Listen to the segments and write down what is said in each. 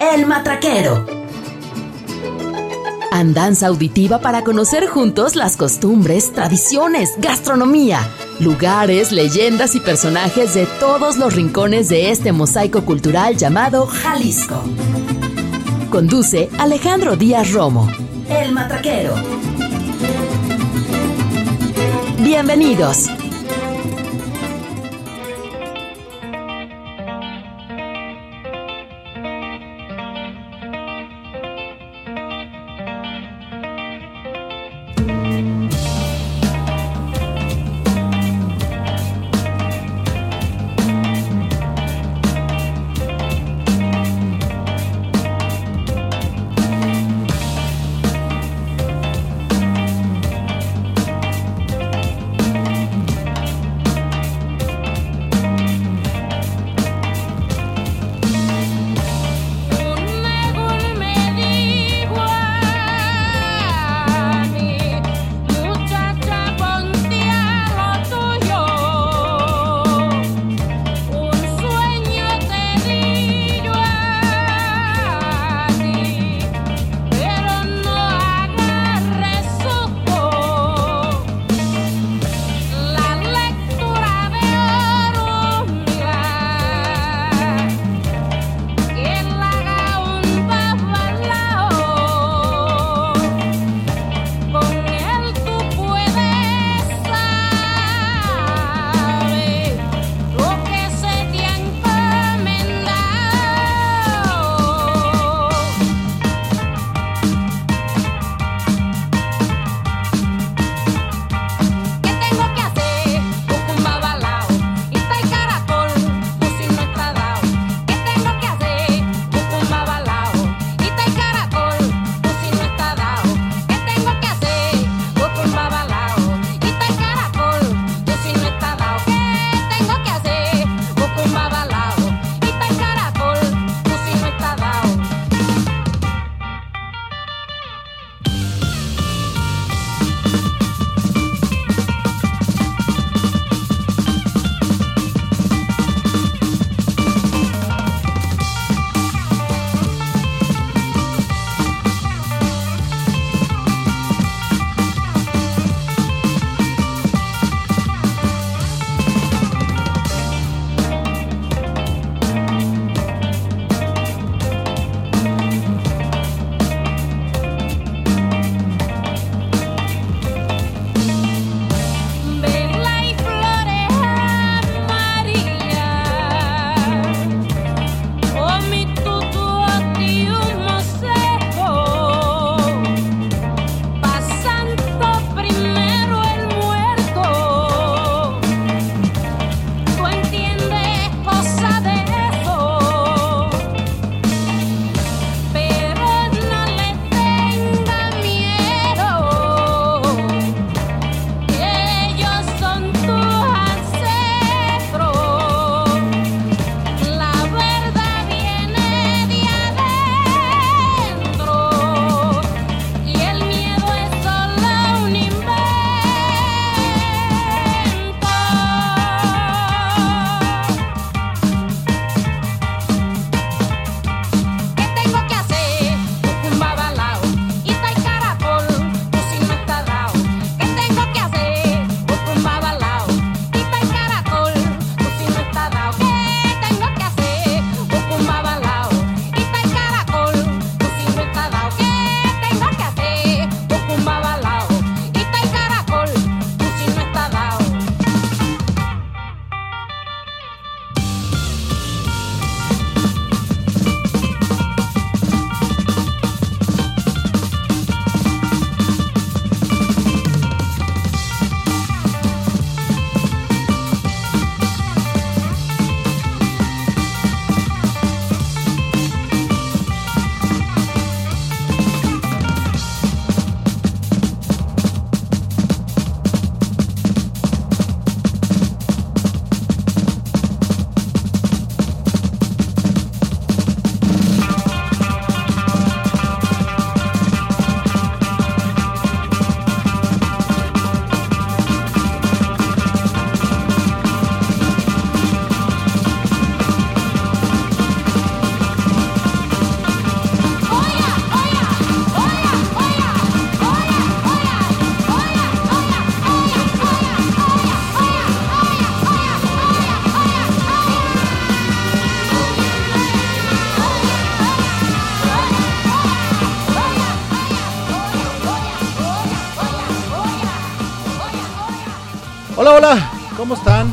El Matraquero. Andanza auditiva para conocer juntos las costumbres, tradiciones, gastronomía, lugares, leyendas y personajes de todos los rincones de este mosaico cultural llamado Jalisco. Conduce Alejandro Díaz Romo. El Matraquero. Bienvenidos. Hola, ¿cómo están?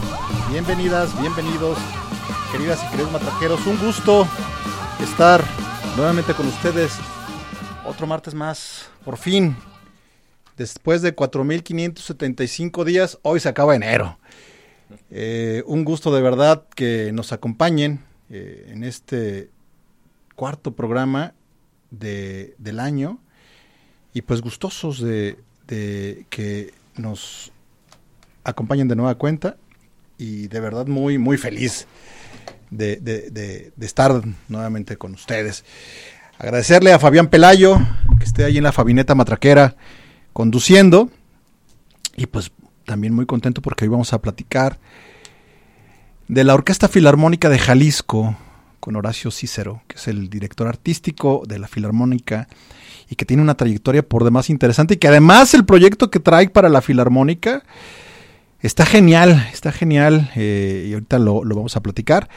Bienvenidas, bienvenidos, queridas y queridos matraqueros. Un gusto estar nuevamente con ustedes. Otro martes más, por fin. Después de 4.575 días, hoy se acaba enero. Eh, un gusto de verdad que nos acompañen eh, en este cuarto programa de, del año y pues gustosos de, de que nos acompañen de nueva cuenta y de verdad muy, muy feliz de, de, estar nuevamente con ustedes. Agradecerle a Fabián Pelayo, que esté ahí en la Fabineta Matraquera conduciendo. Y pues también muy contento porque hoy vamos a platicar de la Orquesta Filarmónica de Jalisco con Horacio Cícero, que es el director artístico de la Filarmónica y que tiene una trayectoria por demás interesante y que además el proyecto que trae para la Filarmónica Está genial, está genial eh, y ahorita lo, lo, vamos a platicar.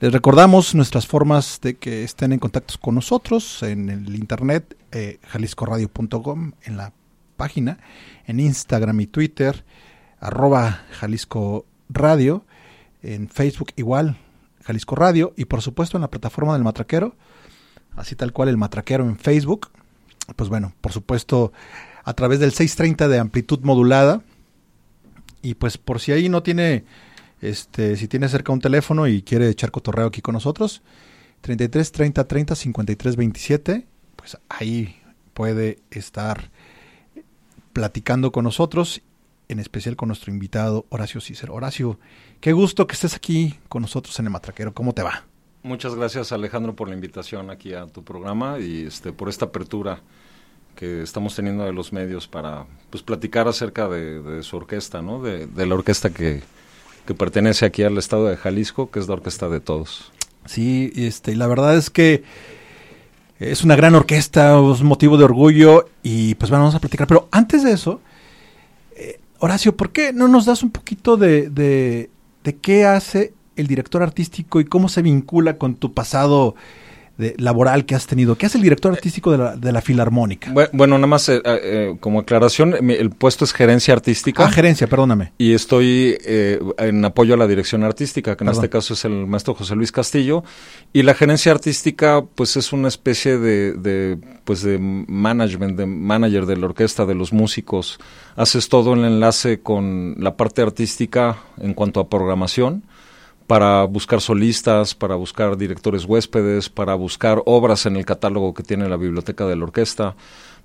Les recordamos nuestras formas de que estén en contacto con nosotros en el internet, eh, jaliscoradio.com, en la página, en Instagram y Twitter, arroba Jalisco Radio, en Facebook igual, Jalisco Radio, y por supuesto en la plataforma del Matraquero, así tal cual el Matraquero en Facebook. Pues bueno, por supuesto, a través del 630 de amplitud modulada, y pues por si ahí no tiene, este, si tiene cerca un teléfono y quiere echar cotorreo aquí con nosotros, 33 30 30 53 27, pues ahí puede estar platicando con nosotros, en especial con nuestro invitado Horacio Cícero. Horacio, qué gusto que estés aquí con nosotros en el Matraquero. ¿Cómo te va? Muchas gracias Alejandro por la invitación aquí a tu programa y este por esta apertura que estamos teniendo de los medios para pues platicar acerca de, su orquesta, ¿no? De, la orquesta que, que, pertenece aquí al estado de Jalisco, que es la orquesta de todos. Sí, este, la verdad es que es una gran orquesta, es motivo de orgullo y pues bueno, vamos a platicar. Pero antes de eso, eh, Horacio, ¿por qué no nos das un poquito de, de, de qué hace el director artístico y cómo se vincula con tu pasado de, laboral que has tenido. ¿Qué hace el director artístico de la, de la Filarmónica? Bueno, nada más eh, eh, como aclaración, el puesto es gerencia artística. Ah, gerencia, perdóname. Y estoy eh, en apoyo a la dirección artística, que en Perdón. este caso es el maestro José Luis Castillo. Y la gerencia artística, pues es una especie de, de pues de management, de manager de la orquesta, de los músicos. Haces todo el enlace con la parte artística en cuanto a programación para buscar solistas, para buscar directores huéspedes, para buscar obras en el catálogo que tiene la biblioteca de la orquesta,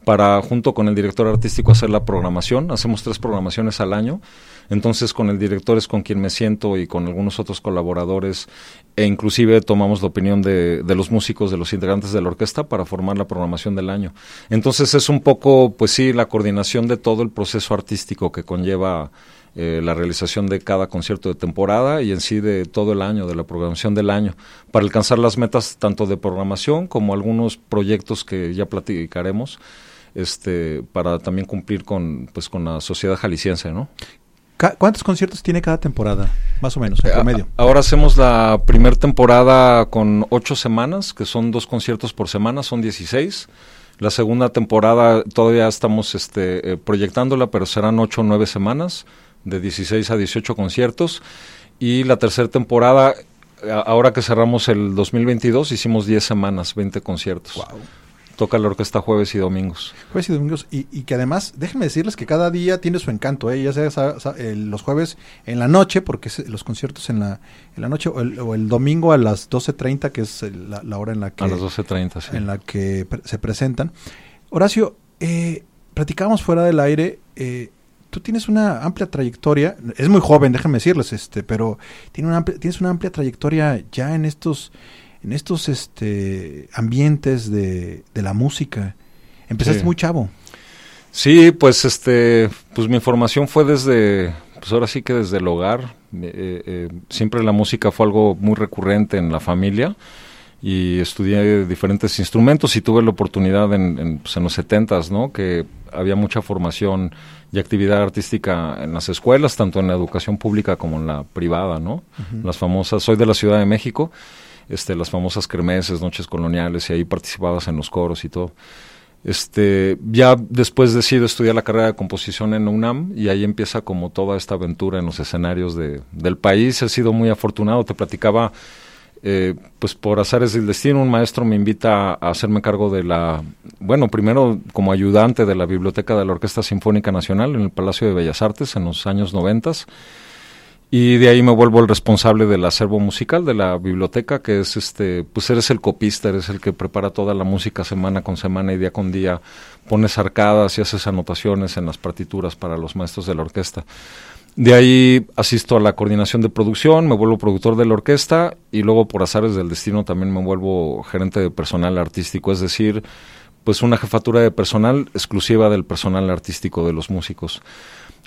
para junto con el director artístico hacer la programación. Hacemos tres programaciones al año. Entonces con el director es con quien me siento y con algunos otros colaboradores e inclusive tomamos la opinión de, de los músicos, de los integrantes de la orquesta para formar la programación del año. Entonces es un poco, pues sí, la coordinación de todo el proceso artístico que conlleva eh, la realización de cada concierto de temporada y en sí de todo el año, de la programación del año, para alcanzar las metas tanto de programación como algunos proyectos que ya platicaremos, este, para también cumplir con, pues, con la sociedad jalisciense, ¿no? ¿Cuántos conciertos tiene cada temporada, más o menos, en promedio? Ahora hacemos la primera temporada con ocho semanas, que son dos conciertos por semana, son 16. La segunda temporada todavía estamos este, eh, proyectándola, pero serán ocho o nueve semanas de 16 a 18 conciertos. Y la tercera temporada, ahora que cerramos el 2022, hicimos 10 semanas, 20 conciertos. Wow. Toca la orquesta jueves y domingos. Jueves y domingos. Y, y que además, déjenme decirles que cada día tiene su encanto, ¿eh? ya sea, los jueves en la noche, porque es, los conciertos en la, en la noche, o el, o el domingo a las 12.30, que es la, la, hora en la que... A las 12.30, sí. En la que se presentan. Horacio, eh, platicábamos fuera del aire... Eh, tú tienes una amplia trayectoria, es muy joven, déjenme decirles, este, pero tiene una amplia, tienes una amplia trayectoria ya en estos, en estos este, ambientes de, de la música. Empezaste Sí. muy chavo. Sí, pues este, pues mi formación fue desde, pues ahora sí que desde el hogar. Eh, eh, siempre la música fue algo muy recurrente en la familia y estudié diferentes instrumentos y tuve la oportunidad en, en, pues en los setentas, ¿no? Que había mucha formación y actividad artística en las escuelas, tanto en la educación pública como en la privada, ¿no? Las famosas, soy de la Ciudad de México, este, las famosas cremeses, noches coloniales, y ahí participabas en los coros y todo. Este, ya después decido estudiar la carrera de composición en UNAM y ahí empieza como toda esta aventura en los escenarios de, del país. He sido muy afortunado, te platicaba, eh, pues por azares del destino, un maestro me invita a hacerme cargo de la, bueno, primero como ayudante de la biblioteca de la Orquesta Sinfónica Nacional en el Palacio de Bellas Artes en los años noventas y de ahí me vuelvo el responsable del acervo musical de la biblioteca, que es este, pues eres el copista, eres el que prepara toda la música semana con semana y día con día, pones arcadas y haces anotaciones en las partituras para los maestros de la orquesta. De ahí asisto a la coordinación de producción, me vuelvo productor de la orquesta y luego por azares del destino también me vuelvo gerente de personal artístico, es decir, pues una jefatura de personal exclusiva del personal artístico de los músicos.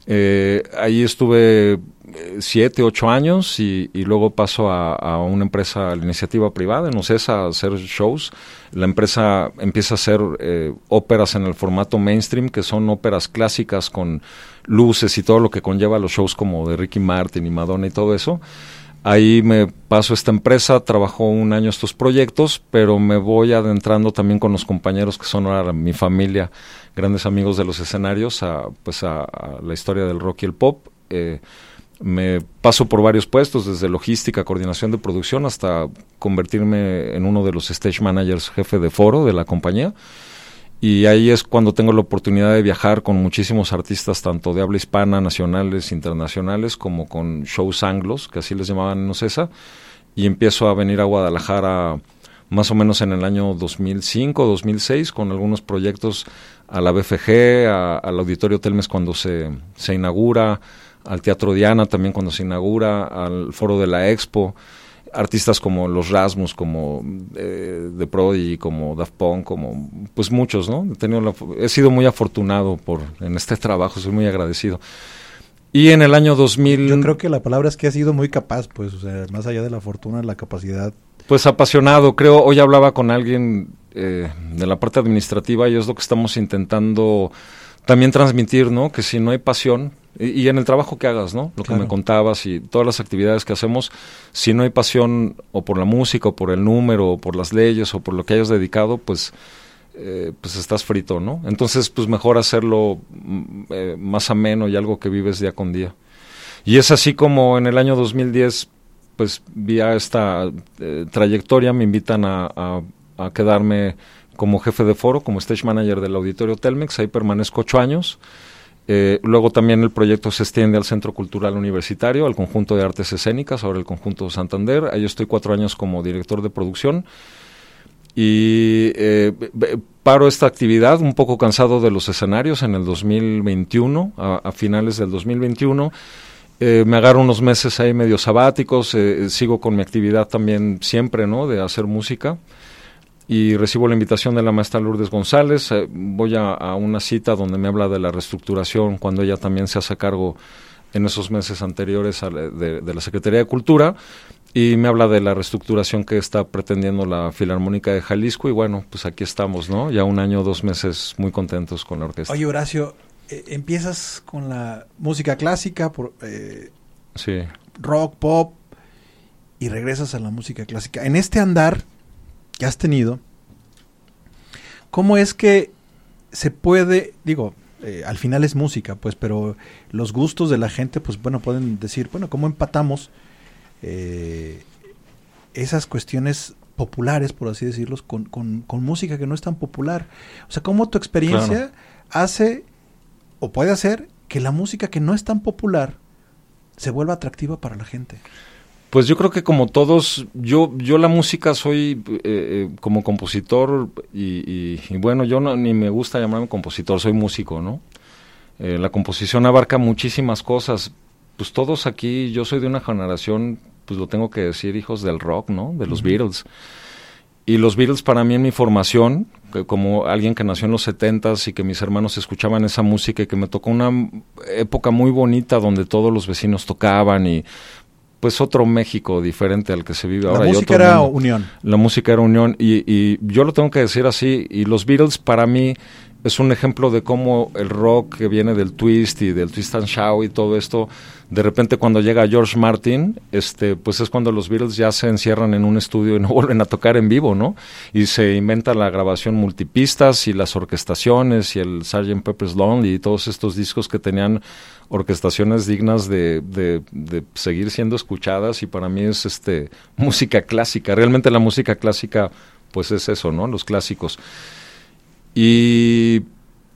Eh, ahí estuve eh, siete, ocho años y, luego paso a, una empresa, la iniciativa privada, en OCESA, a hacer shows. La empresa empieza a hacer eh, óperas en el formato mainstream, que son óperas clásicas con luces y todo lo que conlleva los shows como de Ricky Martin y Madonna y todo eso. Ahí me paso a esta empresa, trabajo un año estos proyectos, pero me voy adentrando también con los compañeros que son ahora mi familia, grandes amigos de los escenarios, a, pues a, la historia del rock y el pop. Eh, me paso por varios puestos, desde logística, coordinación de producción, hasta convertirme en uno de los stage managers jefe de foro de la compañía. Y ahí es cuando tengo la oportunidad de viajar con muchísimos artistas, tanto de habla hispana, nacionales, internacionales, como con shows anglos, que así les llamaban en Ocesa. Y empiezo a venir a Guadalajara más o menos en el año 2005, 2006, con algunos proyectos a la BFG, al Auditorio Telmes cuando se, se inaugura, al Teatro Diana también cuando se inaugura, al Foro de la Expo artistas como los Rasmus, como eh, The Prodigy, como Daft Punk, como pues muchos, ¿no? He, tenido he sido muy afortunado por en este trabajo, soy muy agradecido. Y en el año 2000... Yo creo que la palabra es que ha sido muy capaz, pues, o sea, más allá de la fortuna, la capacidad. Pues apasionado, creo, hoy hablaba con alguien eh, de la parte administrativa y es lo que estamos intentando también transmitir, ¿no? Que si no hay pasión, y, en el trabajo que hagas, ¿no? Lo que me contabas y todas las actividades que hacemos, si no hay pasión o por la música o por el número o por las leyes o por lo que hayas dedicado, pues, eh, pues estás frito, ¿no? Entonces, pues mejor hacerlo mm, eh, más ameno y algo que vives día con día. Y es así como en el año 2010, pues vía esta eh, trayectoria me invitan a, a quedarme como jefe de foro, como stage manager del auditorio Telmex, ahí permanezco ocho años. Eh, luego también el proyecto se extiende al Centro Cultural Universitario, al conjunto de artes escénicas, ahora el conjunto Santander. Ahí estoy cuatro años como director de producción. Y eh, paro esta actividad un poco cansado de los escenarios en el 2021, a, finales del 2021. Eh, me agarro unos meses ahí medio sabáticos, sigo con mi actividad también siempre, ¿no? De hacer música y recibo la invitación de la maestra Lourdes González. Eh, voy a, una cita donde me habla de la reestructuración cuando ella también se hace cargo en esos meses anteriores de, la Secretaría de Cultura y me habla de la reestructuración que está pretendiendo la Filarmónica de Jalisco y bueno, pues aquí estamos, ¿no? Ya un año, dos meses muy contentos con la orquesta. Oye, Horacio, eh, empiezas con la música clásica, por, eh, sí. rock, pop, y regresas a la música clásica. En este andar, que has tenido, ¿cómo es que se puede, digo, eh, al final es música, pues, pero los gustos de la gente, pues bueno, pueden decir, bueno, ¿cómo empatamos eh, esas cuestiones populares, por así decirlo, con, con, música que no es tan popular? O sea, ¿cómo tu experiencia hace o puede hacer que la música que no es tan popular se vuelva atractiva para la gente? Pues yo creo que como todos, yo, yo la música soy eh, eh, como compositor y, bueno, yo no, ni me gusta llamarme compositor, soy músico, ¿no? Eh, la composición abarca muchísimas cosas. Pues todos aquí, yo soy de una generación, pues lo tengo que decir, hijos del rock, ¿no? De los Beatles. Y los Beatles para mí en mi formación, como alguien que nació en los setentas y que mis hermanos escuchaban esa música y que me tocó una época muy bonita donde todos los vecinos tocaban y pues otro México diferente al que se vive ahora. La música era unión. La música era unión y, y, yo lo tengo que decir así, y los Beatles para mí es un ejemplo de cómo el rock que viene del twist y del twist and shout y todo esto, de repente cuando llega George Martin, este, pues es cuando los Beatles ya se encierran en un estudio y no vuelven a tocar en vivo, ¿no? Y se inventa la grabación multipistas y las orquestaciones y el Sgt. Pepper's Lonely y todos estos discos que tenían orquestaciones dignas de, de, de, seguir siendo escuchadas y para mí es este música clásica. Realmente la música clásica pues es eso, ¿no? Los clásicos. Y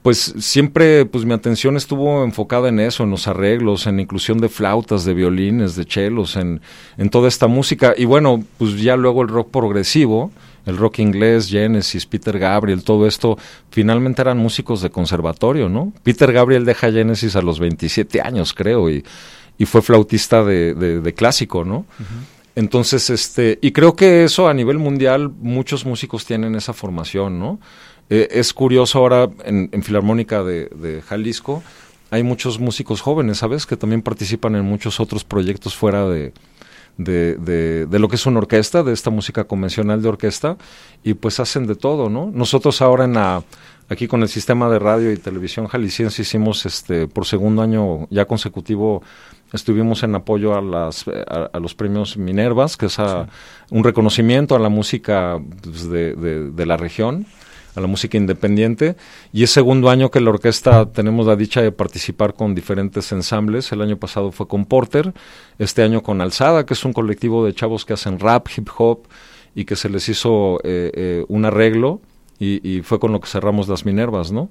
pues siempre pues mi atención estuvo enfocada en eso, en los arreglos, en la inclusión de flautas, de violines, de chelos, en, en toda esta música. Y bueno, pues ya luego el rock progresivo, el rock inglés, Genesis, Peter Gabriel, todo esto, finalmente eran músicos de conservatorio, ¿no? Peter Gabriel deja Genesis a los 27 años, creo, y, y fue flautista de, de, de clásico, ¿no? Entonces, este, y creo que eso a nivel mundial, muchos músicos tienen esa formación, ¿no? Eh, es curioso ahora en, en Filarmónica de, de, Jalisco, hay muchos músicos jóvenes, ¿sabes? Que también participan en muchos otros proyectos fuera de, de, de, de, lo que es una orquesta, de esta música convencional de orquesta, y pues hacen de todo, ¿no? Nosotros ahora en la, aquí con el sistema de radio y televisión jalisciense hicimos este por segundo año ya consecutivo estuvimos en apoyo a las a, a los premios Minervas, que es a, sí. un reconocimiento a la música pues, de, de, de la región a la música independiente y es segundo año que la orquesta tenemos la dicha de participar con diferentes ensambles. El año pasado fue con Porter, este año con Alzada, que es un colectivo de chavos que hacen rap, hip hop y que se les hizo eh, eh, un arreglo y, y, fue con lo que cerramos las Minervas, ¿no?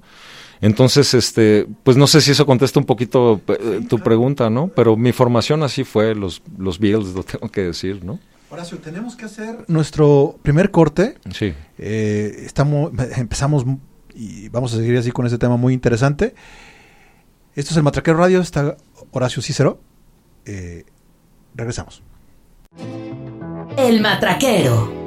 Entonces, este, pues no sé si eso contesta un poquito eh, tu pregunta, ¿no? Pero mi formación así fue, los, los Beatles, lo tengo que decir, ¿no? Horacio, tenemos que hacer nuestro primer corte. Sí. Eh, estamos, empezamos y vamos a seguir así con este tema muy interesante. Esto es el Matraquero Radio, está Horacio Cícero. Eh, regresamos. El Matraquero.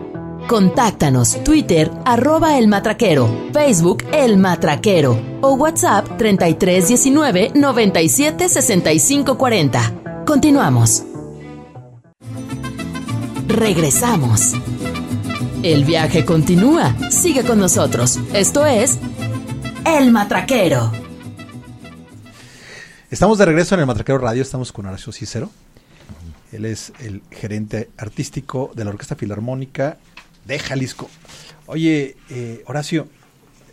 Contáctanos Twitter arroba el matraquero, Facebook el matraquero o WhatsApp 3319 97 65 40. Continuamos. Regresamos. El viaje continúa. Sigue con nosotros. Esto es El Matraquero. Estamos de regreso en el Matraquero Radio. Estamos con Horacio Cícero. Él es el gerente artístico de la Orquesta Filarmónica de Jalisco. Oye, eh, Horacio,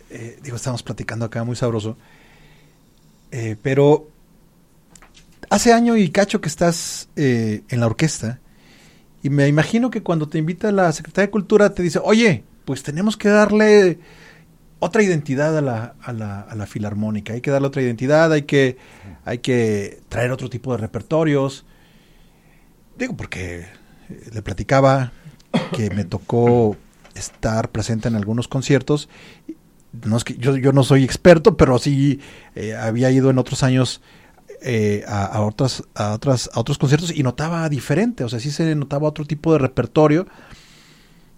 eh, digo, estamos platicando acá muy sabroso, eh, pero hace año y cacho que estás eh, en la orquesta y me imagino que cuando te invita la Secretaría de Cultura te dice, oye, pues tenemos que darle otra identidad a la, a la, a la filarmónica, hay que darle otra identidad, hay que, hay que traer otro tipo de repertorios. Digo, porque le platicaba que me tocó estar presente en algunos conciertos. No es que yo, yo no soy experto, pero sí eh, había ido en otros años eh, a, otras, a, otras, a otros conciertos y notaba diferente, o sea, sí se notaba otro tipo de repertorio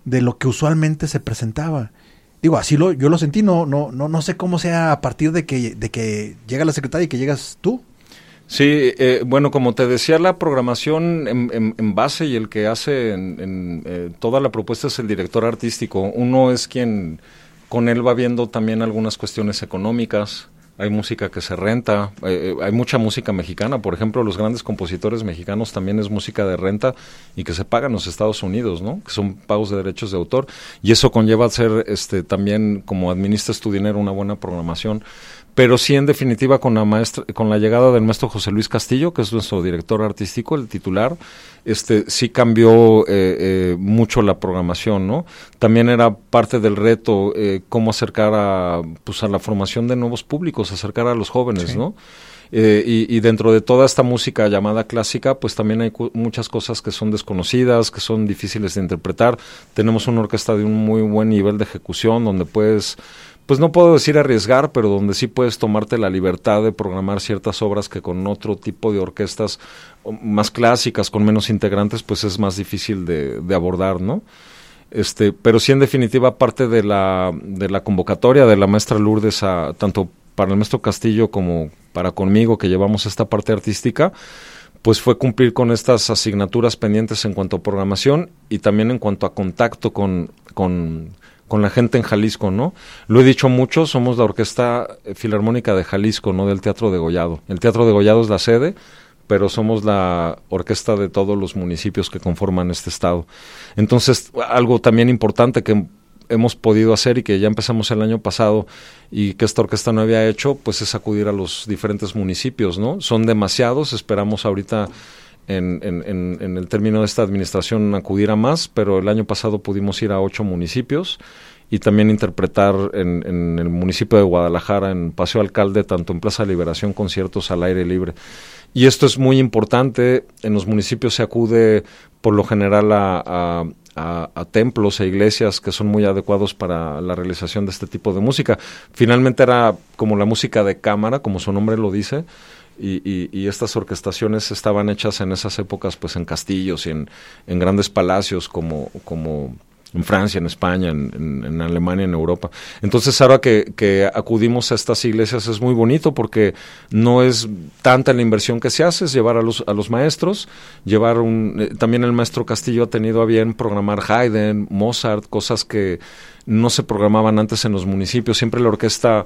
de lo que usualmente se presentaba. Digo, así lo, yo lo sentí, no, no, no, no sé cómo sea a partir de que, de que llega la secretaria y que llegas tú. Sí, eh, bueno, como te decía, la programación en, en, en base y el que hace en, en eh, toda la propuesta es el director artístico. Uno es quien con él va viendo también algunas cuestiones económicas, hay música que se renta, eh, hay mucha música mexicana, por ejemplo, los grandes compositores mexicanos también es música de renta y que se paga en los Estados Unidos, ¿no? Que son pagos de derechos de autor y eso conlleva ser este también como administras tu dinero una buena programación pero sí en definitiva con la maestra, con la llegada del maestro José Luis Castillo, que es nuestro director artístico, el titular, este sí cambió eh, eh, mucho la programación, ¿no? También era parte del reto eh, cómo acercar a pues a la formación de nuevos públicos, acercar a los jóvenes, sí. ¿no? Eh, y, y, dentro de toda esta música llamada clásica, pues también hay muchas cosas que son desconocidas, que son difíciles de interpretar. Tenemos una orquesta de un muy buen nivel de ejecución, donde puedes pues no puedo decir arriesgar, pero donde sí puedes tomarte la libertad de programar ciertas obras que con otro tipo de orquestas más clásicas, con menos integrantes, pues es más difícil de, abordar, ¿no? Este, pero sí en definitiva parte de la, de la convocatoria de la maestra Lourdes a, tanto para el maestro Castillo como para conmigo que llevamos esta parte artística, pues fue cumplir con estas asignaturas pendientes en cuanto a programación y también en cuanto a contacto con, con con la gente en Jalisco, ¿no? Lo he dicho mucho, somos la Orquesta Filarmónica de Jalisco, no del Teatro de Gollado. El Teatro de Gollado es la sede, pero somos la orquesta de todos los municipios que conforman este estado. Entonces, algo también importante que hemos podido hacer y que ya empezamos el año pasado y que esta orquesta no había hecho, pues es acudir a los diferentes municipios, ¿no? Son demasiados, esperamos ahorita en, en, en, el término de esta administración acudir a más, pero el año pasado pudimos ir a ocho municipios y también interpretar en, el municipio de Guadalajara, en Paseo Alcalde, tanto en Plaza Liberación, conciertos al aire libre. Y esto es muy importante, en los municipios se acude por lo general a, a, templos e iglesias que son muy adecuados para la realización de este tipo de música. Finalmente era como la música de cámara, como su nombre lo dice, y, y, estas orquestaciones estaban hechas en esas épocas pues en castillos y en, grandes palacios como, en Francia, en España, en, Alemania, en Europa. Entonces ahora que, que, acudimos a estas iglesias es muy bonito porque no es tanta la inversión que se hace, es llevar a los, a los maestros, llevar un... Eh, también el maestro Castillo ha tenido a bien programar Haydn, Mozart, cosas que no se programaban antes en los municipios. Siempre la orquesta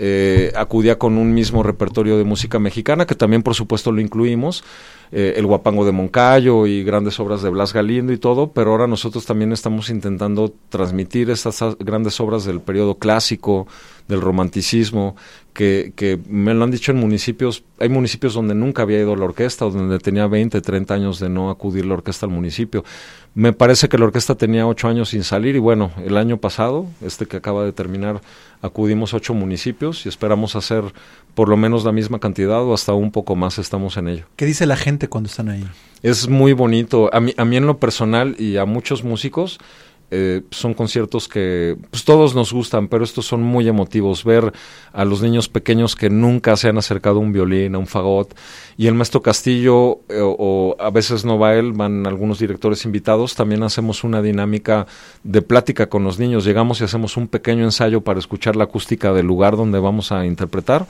eh, acudía con un mismo repertorio de música mexicana, que también por supuesto lo incluimos, eh, el Guapango de Moncayo y grandes obras de Blas Galindo y todo, pero ahora nosotros también estamos intentando transmitir estas grandes obras del periodo clásico, del romanticismo, que, que me lo han dicho en municipios, hay municipios donde nunca había ido la orquesta, o donde tenía 20, 30 años de no acudir la orquesta al municipio. Me parece que la orquesta tenía 8 años sin salir y bueno, el año pasado, este que acaba de terminar, acudimos ocho municipios y esperamos hacer por lo menos la misma cantidad o hasta un poco más estamos en ello. ¿Qué dice la gente cuando están ahí? Es muy bonito. A mí, a mí en lo personal y a muchos músicos eh, son conciertos que pues, todos nos gustan, pero estos son muy emotivos. Ver a los niños pequeños que nunca se han acercado a un violín, a un fagot, y el maestro Castillo, eh, o, a veces no va él, van algunos directores invitados, también hacemos una dinámica de plática con los niños. Llegamos y hacemos un pequeño ensayo para escuchar la acústica del lugar donde vamos a interpretar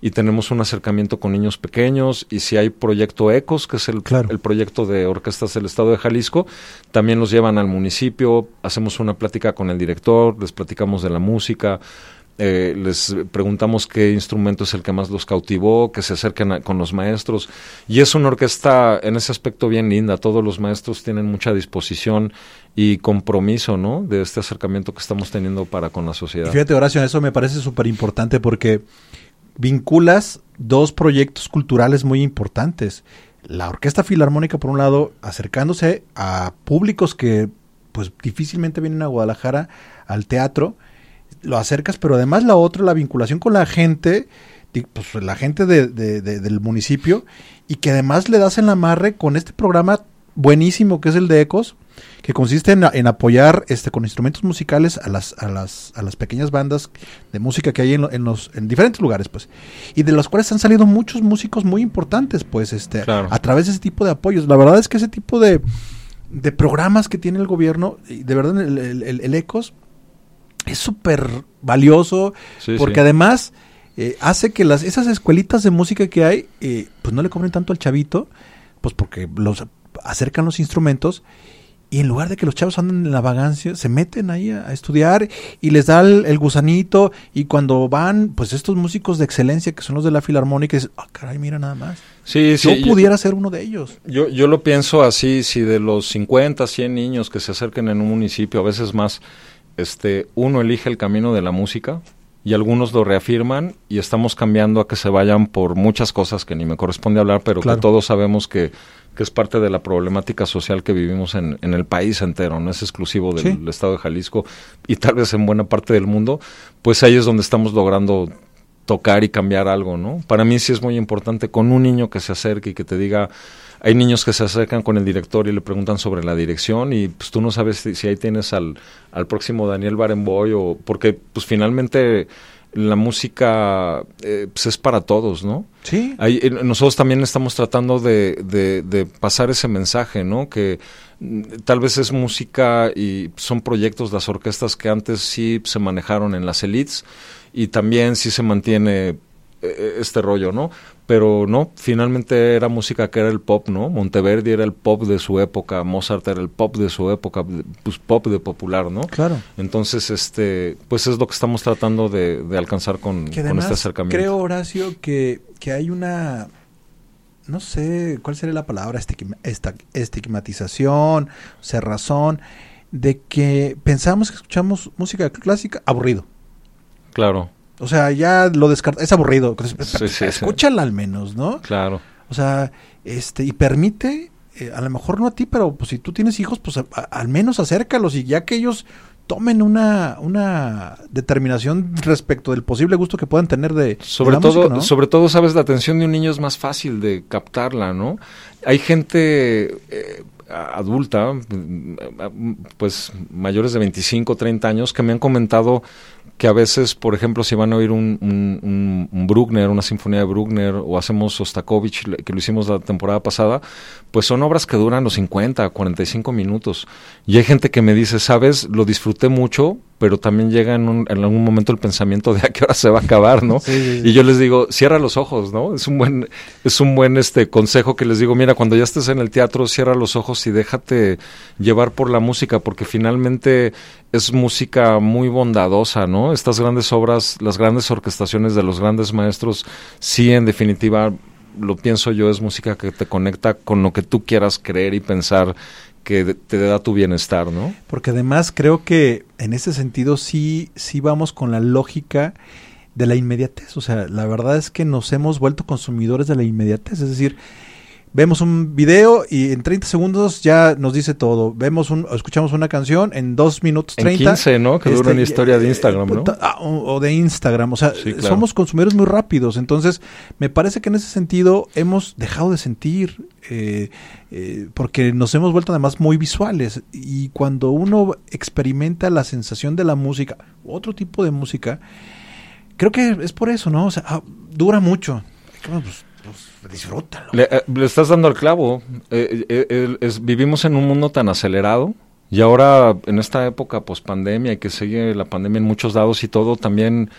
y tenemos un acercamiento con niños pequeños y si hay proyecto ECOS, que es el, el proyecto de orquestas del Estado de Jalisco, también los llevan al municipio, hacemos una plática con el director, les platicamos de la música, eh, les preguntamos qué instrumento es el que más los cautivó, que se acerquen con los maestros. Y es una orquesta en ese aspecto bien linda. Todos los maestros tienen mucha disposición y compromiso, ¿no? De este acercamiento que estamos teniendo para con la sociedad. fíjate, Horacio, eso me parece súper importante porque vinculas dos proyectos culturales muy importantes. La Orquesta Filarmónica, por un lado, acercándose a públicos que pues difícilmente vienen a Guadalajara al teatro, lo acercas, pero además la otra, la vinculación con la gente, pues la gente de, del municipio, y que además le das en la amarre con este programa buenísimo que es el de Ecos, que consiste en, apoyar este con instrumentos musicales a las, a las, a las pequeñas bandas de música que hay en, en, los en diferentes lugares pues. Y de los cuales han salido muchos músicos muy importantes pues este a través de ese tipo de apoyos. La verdad es que ese tipo de, de programas que tiene el gobierno de verdad el, el, ECOS es súper valioso porque además eh, hace que las esas escuelitas de música que hay eh, pues no le cobren tanto al chavito pues porque los acercan los instrumentos y en lugar de que los chavos anden en la vagancia, se meten ahí a, estudiar y les da el, gusanito. Y cuando van, pues estos músicos de excelencia que son los de la filarmónica, dicen, ah, caray, mira nada más. Sí, yo pudiera ser uno de ellos. Yo, yo lo pienso así, si de los 50, 100 niños que se acerquen en un municipio, a veces más, este, uno elige el camino de la música, y algunos lo reafirman y estamos cambiando a que se vayan por muchas cosas que ni me corresponde hablar, pero que todos sabemos que que es parte de la problemática social que vivimos en, en el país entero, no es exclusivo del estado de Jalisco y tal vez en buena parte del mundo, pues ahí es donde estamos logrando tocar y cambiar algo, ¿no? Para mí sí es muy importante con un niño que se acerque y que te diga, hay niños que se acercan con el director y le preguntan sobre la dirección y pues tú no sabes si, si ahí tienes al, al próximo Daniel Barenboy o porque pues finalmente la música eh, pues es para todos, ¿no? Sí. Eh, nosotros también estamos tratando de, de, pasar ese mensaje, ¿no? Que mm, tal vez es música y son proyectos, las orquestas que antes sí se manejaron en las elites y también sí se mantiene eh, este rollo, ¿no? Pero no, finalmente era música que era el pop, ¿no? Monteverdi era el pop de su época, Mozart era el pop de su época, pues pop de popular, ¿no? Claro. Entonces, este, pues es lo que estamos tratando de, alcanzar con, con este acercamiento. Creo, Horacio, que, que hay una no sé cuál sería la palabra, estigmatización, cerrazón, de que pensamos que escuchamos música clásica aburrido. Claro. O sea, ya lo descarta, es aburrido. Escúchala al menos, ¿no? Claro. O sea, este, y permite, eh, a lo mejor no a ti, pero pues si tú tienes hijos, pues al menos acércalos y ya que ellos tomen una, una determinación respecto del posible gusto que puedan tener de, sobre todo sobre todo sabes la atención de un niño es más fácil de captarla no hay gente eh, adulta pues mayores de 25 30 años que me han comentado que a veces, por ejemplo, si van a oír un, un, Bruckner, una sinfonía de Bruckner, o hacemos Sostakovich, que lo hicimos la temporada pasada, pues son obras que duran los 50, 45 minutos. Y hay gente que me dice, sabes, lo disfruté mucho, pero también llega en, un, en algún momento el pensamiento de a qué hora se va a acabar, ¿no? Y yo les digo, cierra los ojos, ¿no? Es un buen, es un buen este consejo que les digo, mira, cuando ya estés en el teatro, cierra los ojos y déjate llevar por la música, porque finalmente es música muy bondadosa, ¿no? Estas grandes obras, las grandes orquestaciones de los grandes maestros, sí, en definitiva, lo pienso yo, es música que te conecta con lo que tú quieras creer y pensar que te da tu bienestar, ¿no? Porque además creo que en ese sentido sí, sí vamos con la lógica de la inmediatez. O sea, la verdad es que nos hemos vuelto consumidores de la inmediatez. Es decir, vemos un video y en 30 segundos ya nos dice todo. Vemos un, escuchamos una canción en 2 minutos 30. En 15, ¿no? Que dura una este, historia de Instagram, ¿no? Ah, o, de Instagram. O sea, somos consumidores muy rápidos. Entonces, me parece que en ese sentido hemos dejado de sentir, eh, eh, porque nos hemos vuelto además muy visuales. Y cuando uno experimenta la sensación de la música, otro tipo de música, creo que es por eso, ¿no? O sea, ah, dura mucho. Pues, pues disfrútalo. Le, eh, le, estás dando al clavo. Eh, eh, vivimos en un mundo tan acelerado y ahora en esta época post pandemia y que sigue la pandemia en muchos lados y todo también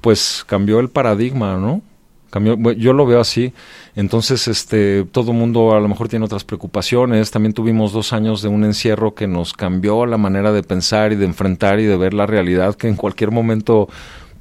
pues cambió el paradigma, ¿no? Cambió, yo lo veo así. Entonces, este, todo mundo a lo mejor tiene otras preocupaciones. También tuvimos dos años de un encierro que nos cambió la manera de pensar y de enfrentar y de ver la realidad que en cualquier momento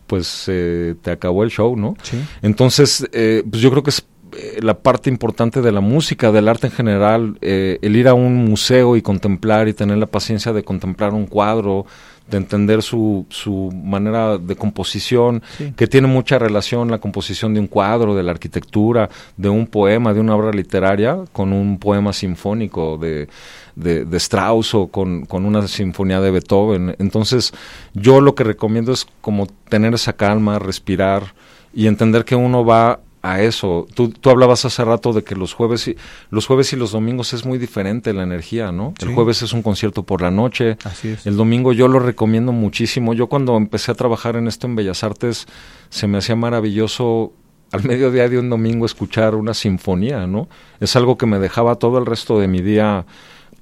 pues eh, te acabó el show, ¿no? Sí. Entonces, eh, pues yo creo que es eh, la parte importante de la música, del arte en general, el ir a un museo y contemplar y tener la paciencia de contemplar un cuadro, de entender su, su manera de composición, que tiene mucha relación la composición de un cuadro, de la arquitectura, de un poema, de una obra literaria, con un poema sinfónico de, de, de Strauss o con, con, una sinfonía de Beethoven. Entonces, yo lo que recomiendo es como tener esa calma, respirar y entender que uno va a eso. Tú, tú hablabas hace rato de que los jueves y los jueves y los domingos es muy diferente la energía, ¿no? El jueves es un concierto por la noche. Así es. El domingo yo lo recomiendo muchísimo. Yo cuando empecé a trabajar en esto en Bellas Artes se me hacía maravilloso al mediodía de un domingo escuchar una sinfonía, ¿no? Es algo que me dejaba todo el resto de mi día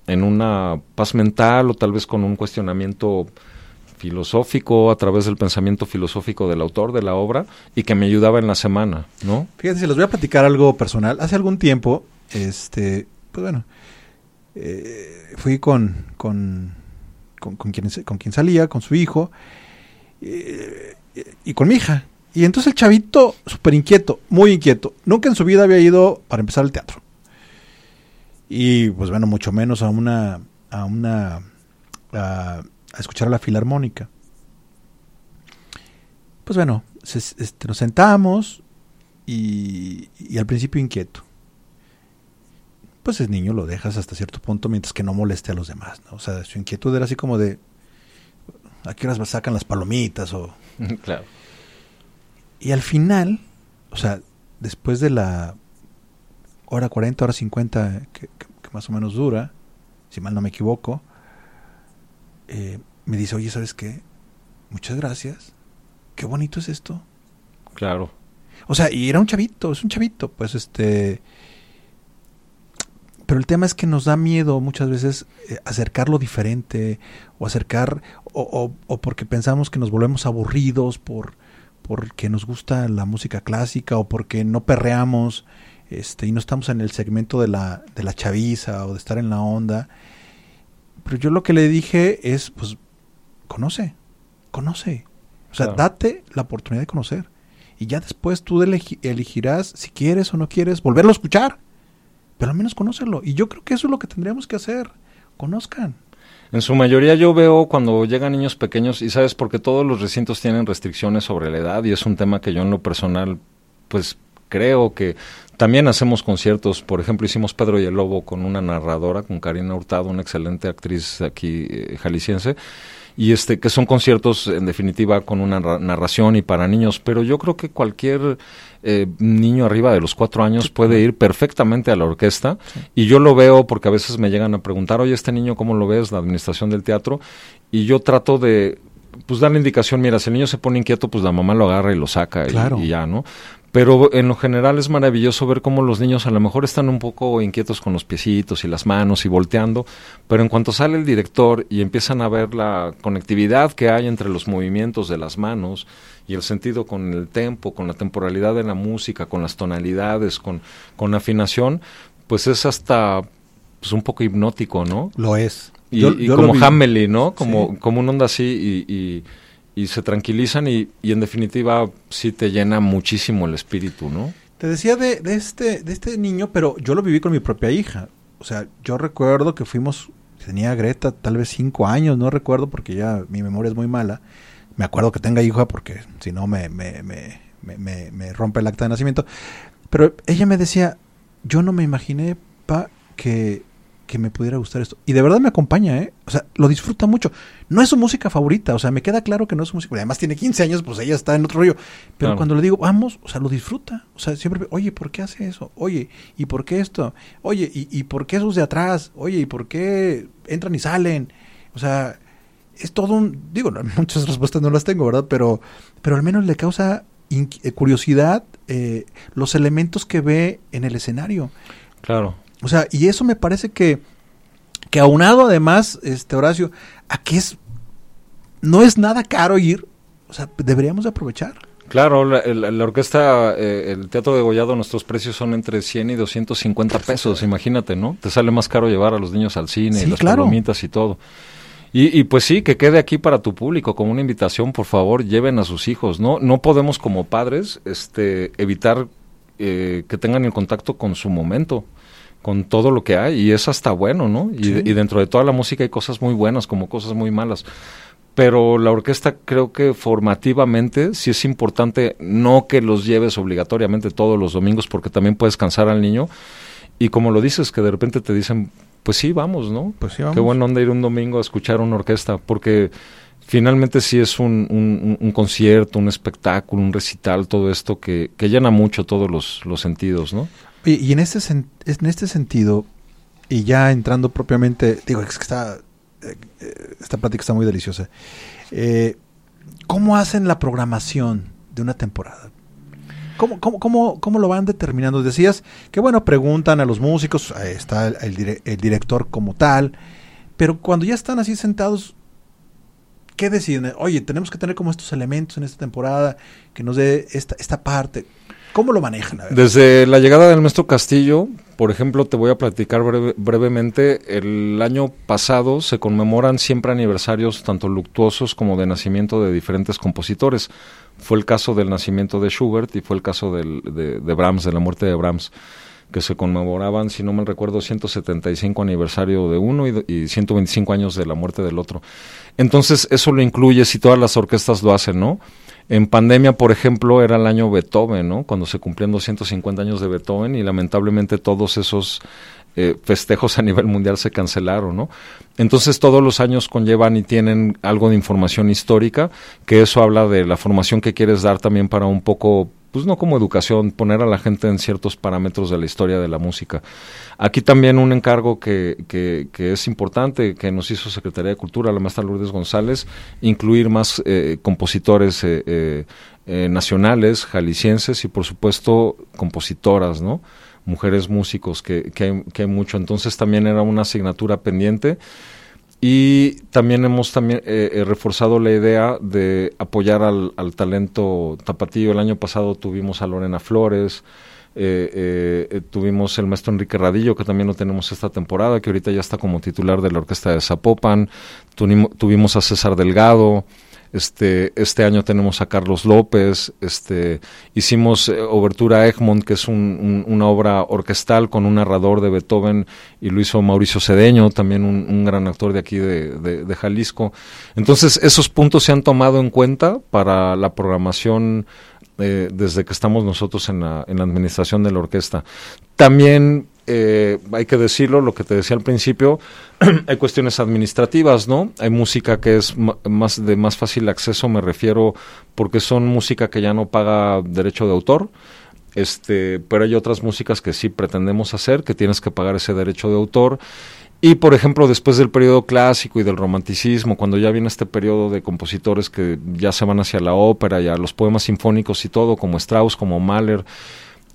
en una paz mental o tal vez con un cuestionamiento filosófico a través del pensamiento filosófico del autor de la obra y que me ayudaba en la semana, ¿no? Fíjense, les voy a platicar algo personal. Hace algún tiempo, este, pues bueno, eh, fui con, con, con, quien, con quien salía, con su hijo eh, y con mi hija. Y entonces el chavito, súper inquieto, muy inquieto, nunca en su vida había ido para empezar el teatro. Y pues bueno, mucho menos a una, a una, escuchar a la filarmónica. Pues bueno, este, nos sentamos y, al principio inquieto. Pues el niño lo dejas hasta cierto punto mientras que no moleste a los demás, ¿no? O sea, su inquietud era así como de, ¿a qué horas sacan las palomitas? O... Claro. Y al final, o sea, después de la hora 40, hora 50 que más o menos dura, si mal no me equivoco, eh, me dice, oye, ¿sabes qué? Muchas gracias. Qué bonito es esto. Claro. O sea, y era un chavito, es un chavito, pues este... Pero el tema es que nos da miedo muchas veces eh, acercarlo diferente o acercar, o, o, porque pensamos que nos volvemos aburridos por, porque nos gusta la música clásica o porque no perreamos este, y no estamos en el segmento de la, de la chaviza o de estar en la onda. Pero yo lo que le dije es, pues, conoce, conoce. O sea, date la oportunidad de conocer. Y ya después tú elegirás si quieres o no quieres volverlo a escuchar. Pero al menos conocerlo. Y yo creo que eso es lo que tendríamos que hacer. Conozcan. En su mayoría yo veo cuando llegan niños pequeños, y sabes, porque todos los recintos tienen restricciones sobre la edad, y es un tema que yo en lo personal, pues creo que también hacemos conciertos, por ejemplo, hicimos Pedro y el Lobo con una narradora, con Karina Hurtado, una excelente actriz aquí eh, jalisciense, y este que son conciertos en definitiva con una narración y para niños pero yo creo que cualquier eh, niño arriba de los cuatro años puede ir perfectamente a la orquesta y yo lo veo porque a veces me llegan a preguntar oye este niño cómo lo ves la administración del teatro y yo trato de pues dar la indicación, mira, si el niño se pone inquieto, pues la mamá lo agarra y lo saca y, ya, ¿no? Pero en lo general es maravilloso ver cómo los niños a lo mejor están un poco inquietos con los piecitos y las manos y volteando, pero en cuanto sale el director y empiezan a ver la conectividad que hay entre los movimientos de las manos y el sentido con el tempo, con la temporalidad de la música, con las tonalidades, con, con afinación, pues es hasta pues un poco hipnótico, ¿no? Lo es. Y, como Hamelin, ¿no? Como, como un onda así y y se tranquilizan y, y, en definitiva sí te llena muchísimo el espíritu, ¿no? Te decía de, de, este, de este niño, pero yo lo viví con mi propia hija. O sea, yo recuerdo que fuimos, tenía Greta tal vez cinco años, no recuerdo porque ya mi memoria es muy mala. Me acuerdo que tenga hija porque si no me, me, me, me, me rompe el acta de nacimiento. Pero ella me decía, yo no me imaginé, pa, que que me pudiera gustar esto. Y de verdad me acompaña, ¿eh? O sea, lo disfruta mucho. No es su música favorita, o sea, me queda claro que no es su música. Además tiene 15 años, pues ella está en otro rollo. Pero cuando le digo, vamos, o sea, lo disfruta. O sea, siempre, oye, ¿por qué hace eso? Oye, ¿y por qué esto? Oye, ¿y, y por qué esos de atrás? Oye, ¿y por qué entran y salen? O sea, es todo un... Digo, muchas respuestas no las tengo, ¿verdad? Pero, pero al menos le causa eh, curiosidad eh, los elementos que ve en el escenario. Claro. O sea, y eso me parece que, que aunado además, este Horacio, a que es, no es nada caro ir, o sea, deberíamos aprovechar. Claro, la, orquesta, eh, el Teatro de Gollado, nuestros precios son entre 100 y 250 pesos, imagínate, ¿no? Te sale más caro llevar a los niños al cine y las claro. palomitas y todo. Y, y, pues sí, que quede aquí para tu público como una invitación, por favor, lleven a sus hijos, ¿no? No podemos como padres este, evitar eh, que tengan el contacto con su momento con todo lo que hay y es hasta bueno, ¿no? Y, y, dentro de toda la música hay cosas muy buenas como cosas muy malas. Pero la orquesta creo que formativamente sí es importante no que los lleves obligatoriamente todos los domingos porque también puedes cansar al niño. Y como lo dices, que de repente te dicen, pues sí, vamos, ¿no? Pues sí, vamos. Qué bueno onda ir un domingo a escuchar una orquesta porque finalmente sí es un, un, un, concierto, un espectáculo, un recital, todo esto que, que llena mucho todos los, los sentidos, ¿no? Y, en, este en este sentido, y ya entrando propiamente, digo, es que está, eh, esta plática está muy deliciosa. Eh, ¿Cómo hacen la programación de una temporada? ¿Cómo, cómo, cómo, cómo lo van determinando? Decías que, bueno, preguntan a los músicos, está el, el, director como tal, pero cuando ya están así sentados, ¿qué deciden? Oye, tenemos que tener como estos elementos en esta temporada, que nos dé esta, esta parte. ¿Cómo lo manejan? Desde la llegada del maestro Castillo, por ejemplo, te voy a platicar brevemente. El año pasado se conmemoran siempre aniversarios tanto luctuosos como de nacimiento de diferentes compositores. Fue el caso del nacimiento de Schubert y fue el caso de Brahms, de la muerte de Brahms que se conmemoraban, si no me recuerdo, 175 aniversario de uno y, y, 125 años de la muerte del otro. Entonces, eso lo incluye si todas las orquestas lo hacen, ¿no? En pandemia, por ejemplo, era el año Beethoven, ¿no? Cuando se cumplían 250 años de Beethoven y lamentablemente todos esos eh, festejos a nivel mundial se cancelaron, ¿no? Entonces todos los años conllevan y tienen algo de información histórica, que eso habla de la formación que quieres dar también para un poco pues no como educación, poner a la gente en ciertos parámetros de la historia de la música. Aquí también un encargo que, que, que es importante, que nos hizo Secretaría de Cultura, la maestra Lourdes González, incluir más eh, compositores eh, eh, nacionales, jaliscienses y por supuesto compositoras, ¿no? Mujeres músicos, que, que, hay, que hay mucho. Entonces también era una asignatura pendiente Y también hemos también eh, eh, reforzado la idea de apoyar al, al, talento tapatío. El año pasado tuvimos a Lorena Flores, eh, tuvimos el maestro Enrique Radillo, que también lo tenemos esta temporada, que ahorita ya está como titular de la orquesta de Zapopan. tuvimos a César Delgado, este, este año tenemos a Carlos López, este, hicimos eh, Obertura Egmont, que es una obra orquestal con un narrador de Beethoven, y lo hizo Mauricio Cedeño, también un, gran actor de aquí de, Jalisco. Entonces, esos puntos se han tomado en cuenta para la programación eh, desde que estamos nosotros en la, en la administración de la orquesta. También eh, hay que decirlo, lo que te decía al principio, hay cuestiones administrativas, ¿no? Hay música que es más de más fácil acceso, me refiero, porque son música que ya no paga derecho de autor, este, pero hay otras músicas que sí pretendemos hacer, que tienes que pagar ese derecho de autor. Y por ejemplo, después del periodo clásico y del romanticismo, cuando ya viene este periodo de compositores que ya se van hacia la ópera y a los poemas sinfónicos y todo, como Strauss, como Mahler,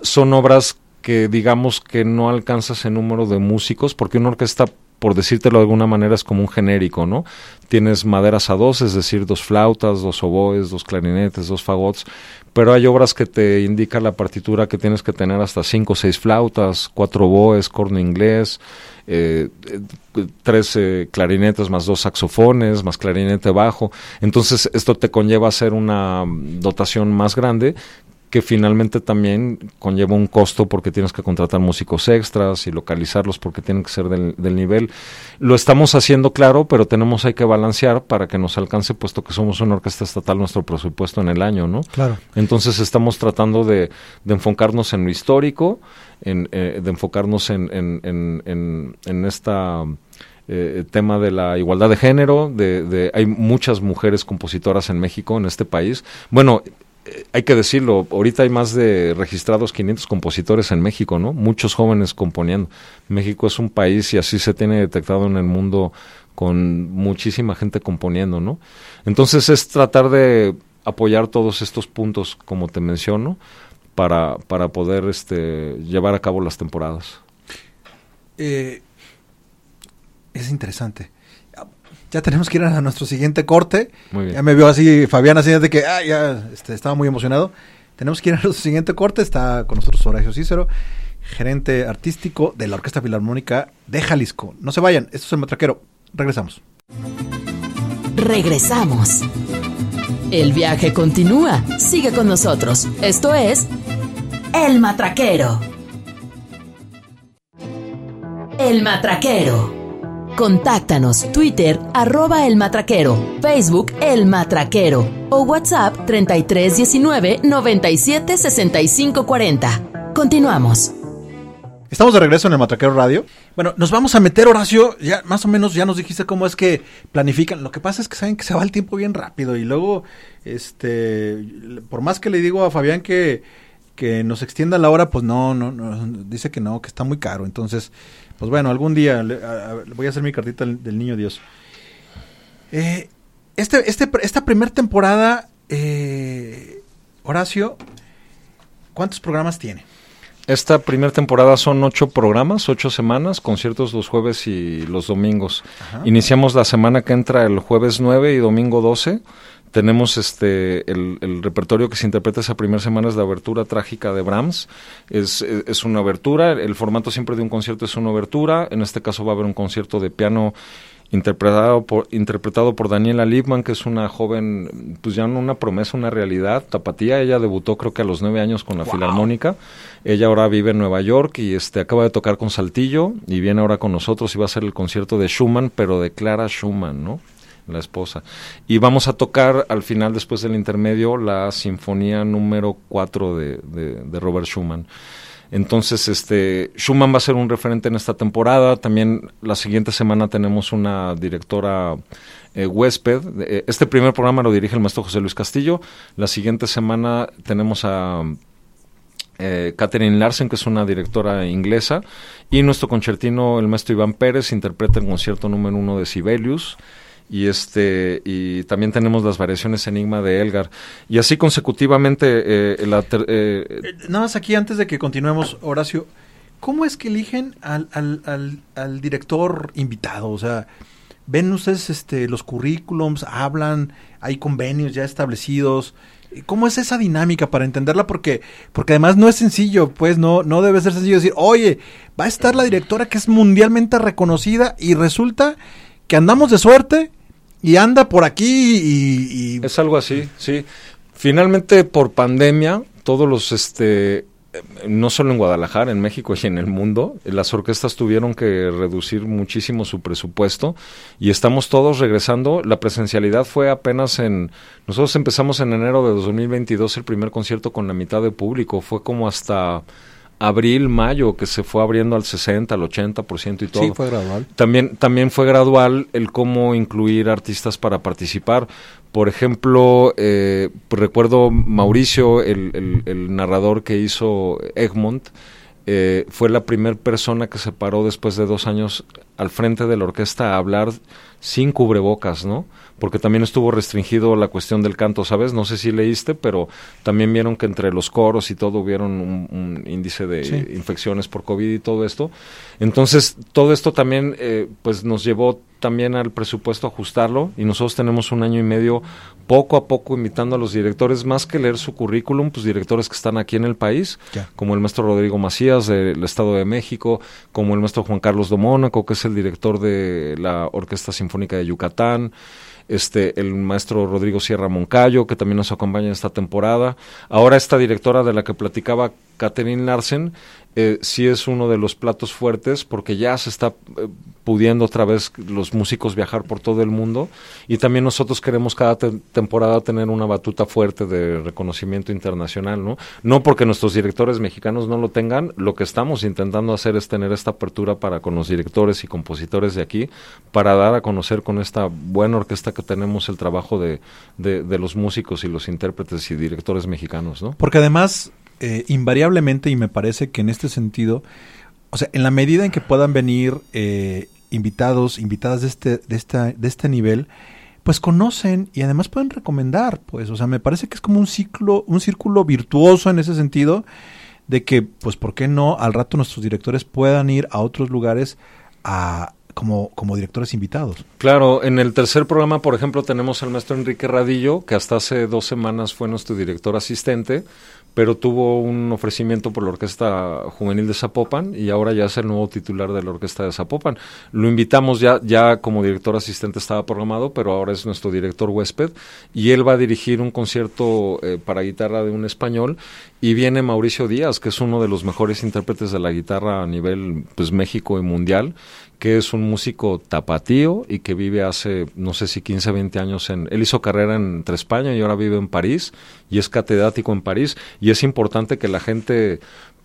son obras que digamos que no alcanza ese número de músicos, porque una orquesta, por decírtelo de alguna manera, es como un genérico, ¿no? Tienes maderas a dos, es decir, dos flautas, dos oboes, dos clarinetes, dos fagots, pero hay obras que te indica la partitura que tienes que tener hasta cinco o seis flautas, cuatro oboes, corno inglés, eh, tres eh, clarinetes más dos saxofones, más clarinete bajo. Entonces esto te conlleva hacer una dotación más grande que finalmente también conlleva un costo porque tienes que contratar músicos extras y localizarlos porque tienen que ser del, nivel. Lo estamos haciendo claro, pero tenemos hay que balancear para que nos alcance, puesto que somos una orquesta estatal, nuestro presupuesto en el año, ¿no? Claro. Entonces estamos tratando de, enfocarnos en lo histórico, en, eh, de enfocarnos en, en, en, en esta... Eh, tema de la igualdad de género, de, de, hay muchas mujeres compositoras en México, en este país. Bueno, hay que decirlo, ahorita hay más de registrados 500 compositores en México, ¿no? Muchos jóvenes componiendo. México es un país y así se tiene detectado en el mundo con muchísima gente componiendo, ¿no? Entonces es tratar de apoyar todos estos puntos, como te menciono, para, para poder este, llevar a cabo las temporadas. Eh, es interesante ya tenemos que ir a nuestro siguiente corte. Ya me vio así Fabián así de que ah, ya este, estaba muy emocionado. Tenemos que ir a nuestro siguiente corte. Está con nosotros Horacio Cícero, gerente artístico de la Orquesta Filarmónica de Jalisco. No se vayan, esto es el Matraquero. Regresamos. Regresamos. El viaje continúa. Sigue con nosotros. Esto es El Matraquero. El Matraquero. Contáctanos Twitter arroba el matraquero, Facebook el matraquero o WhatsApp 3319 97 65 40. Continuamos. Estamos de regreso en el Matraquero Radio. Bueno, nos vamos a meter, Horacio. Ya más o menos ya nos dijiste cómo es que planifican. Lo que pasa es que saben que se va el tiempo bien rápido y luego, este, por más que le digo a Fabián que, que nos extienda la hora, pues no, no, no, dice que no, que está muy caro. Entonces, pues bueno, algún día le, voy a hacer mi cartita del, niño Dios. Eh, este, este, esta primera temporada, eh, Horacio, ¿cuántos programas tiene? Esta primera temporada son ocho programas, ocho semanas, conciertos los jueves y los domingos. Iniciamos la semana que entra el jueves 9 y domingo 12 tenemos este el, repertorio que se interpreta esa primera semana es la abertura trágica de Brahms. Es, es, una abertura, el formato siempre de un concierto es una abertura. En este caso va a haber un concierto de piano interpretado por, interpretado por Daniela Liebman, que es una joven, pues ya no una promesa, una realidad, tapatía. Ella debutó creo que a los nueve años con la Filarmónica. Ella ahora vive en Nueva York y este acaba de tocar con Saltillo y viene ahora con nosotros y va a hacer el concierto de Schumann, pero de Clara Schumann, ¿no? La esposa. Y vamos a tocar al final, después del intermedio, la sinfonía número 4 de, de, Robert Schumann. Entonces, este, Schumann va a ser un referente en esta temporada. También la siguiente semana tenemos una directora eh, huésped. Eh, este primer programa lo dirige el maestro José Luis Castillo. La siguiente semana tenemos a eh, Catherine Larsen, que es una directora inglesa. Y nuestro concertino, el maestro Iván Pérez, interpreta el concierto número uno de Sibelius y este y también tenemos las variaciones Enigma de Elgar y así consecutivamente eh, eh, eh, nada más aquí antes de que continuemos Horacio cómo es que eligen al, al, al, director invitado o sea ven ustedes este, los currículums, hablan, hay convenios ya establecidos. ¿Cómo es esa dinámica para entenderla? Porque, porque además no es sencillo, pues no, no debe ser sencillo decir, oye, va a estar la directora que es mundialmente reconocida y resulta que andamos de suerte y anda por aquí y... Es algo así, sí. Finalmente, por pandemia, todos los, este, no solo en Guadalajara, en México y en el mundo, las orquestas tuvieron que reducir muchísimo su presupuesto y estamos todos regresando. La presencialidad fue apenas en... Nosotros empezamos en enero de 2022 el primer concierto con la mitad de público, fue como hasta abril, mayo, que se fue abriendo al 60, al 80% y todo. Sí, fue gradual. También, también fue gradual el cómo incluir artistas para participar. Por ejemplo, eh, recuerdo Mauricio, el, el, narrador que hizo Egmont, eh, fue la primera persona que se paró después de dos años al frente de la orquesta a hablar sin cubrebocas, ¿no? Porque también estuvo restringido la cuestión del canto, ¿sabes? No sé si leíste, pero también vieron que entre los coros y todo hubieron un, índice de infecciones por COVID y todo esto. Entonces, todo esto también, eh, pues, nos llevó también al presupuesto ajustarlo y nosotros tenemos un año y medio poco a poco invitando a los directores, más que leer su currículum, pues directores que están aquí en el país, como el maestro Rodrigo Macías del Estado de México, como el maestro Juan Carlos Domónaco, que es el director de la Orquesta Sinfónica de Yucatán, este, el maestro Rodrigo Sierra Moncayo, que también nos acompaña en esta temporada. Ahora esta directora de la que platicaba Catherine Larsen, eh, sí es uno de los platos fuertes porque ya se está eh, pudiendo otra vez los músicos viajar por todo el mundo y también nosotros queremos cada temporada tener una batuta fuerte de reconocimiento internacional, ¿no? No porque nuestros directores mexicanos no lo tengan, lo que estamos intentando hacer es tener esta apertura para con los directores y compositores de aquí, para dar a conocer con esta buena orquesta que tenemos el trabajo de, de, de los músicos y los intérpretes y directores mexicanos, ¿no? Porque además eh, invariablemente, y me parece que en este sentido, o sea, en la medida en que puedan venir eh, invitados, invitadas de este, de, esta, de este nivel, pues conocen y además pueden recomendar, pues, o sea, me parece que es como un ciclo, un círculo virtuoso en ese sentido, de que, pues, ¿por qué no al rato nuestros directores puedan ir a otros lugares a, como, como directores invitados. Claro, en el tercer programa, por ejemplo, tenemos al maestro Enrique Radillo, que hasta hace dos semanas fue nuestro director asistente, pero tuvo un ofrecimiento por la Orquesta Juvenil de Zapopan y ahora ya es el nuevo titular de la Orquesta de Zapopan. Lo invitamos ya, ya como director asistente estaba programado, pero ahora es nuestro director huésped y él va a dirigir un concierto eh, para guitarra de un español y viene Mauricio Díaz, que es uno de los mejores intérpretes de la guitarra a nivel pues México y mundial que es un músico tapatío y que vive hace, no sé si 15, 20 años en... Él hizo carrera entre España y ahora vive en París y es catedrático en París. Y es importante que la gente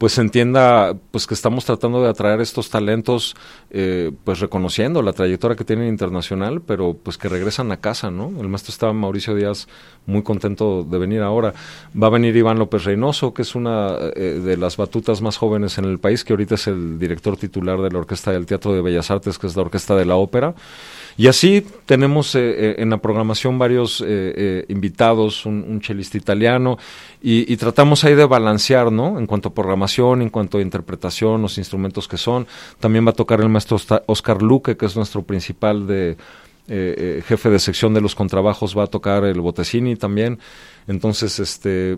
pues entienda pues que estamos tratando de atraer estos talentos eh, pues reconociendo la trayectoria que tienen internacional pero pues que regresan a casa no el maestro estaba Mauricio Díaz muy contento de venir ahora. Va a venir Iván López Reynoso que es una eh, de las batutas más jóvenes en el país que ahorita es el director titular de la orquesta del Teatro de Bellas Artes que es la orquesta de la ópera y así tenemos eh, eh, en la programación varios eh, invitados, un, chelista italiano, y, tratamos ahí de balancear, ¿no? En cuanto a programación, en cuanto a interpretación, los instrumentos que son. También va a tocar el maestro Oscar Luque, que es nuestro principal de, jefe de sección de los contrabajos va a tocar el Botecini también. Entonces, este, eh,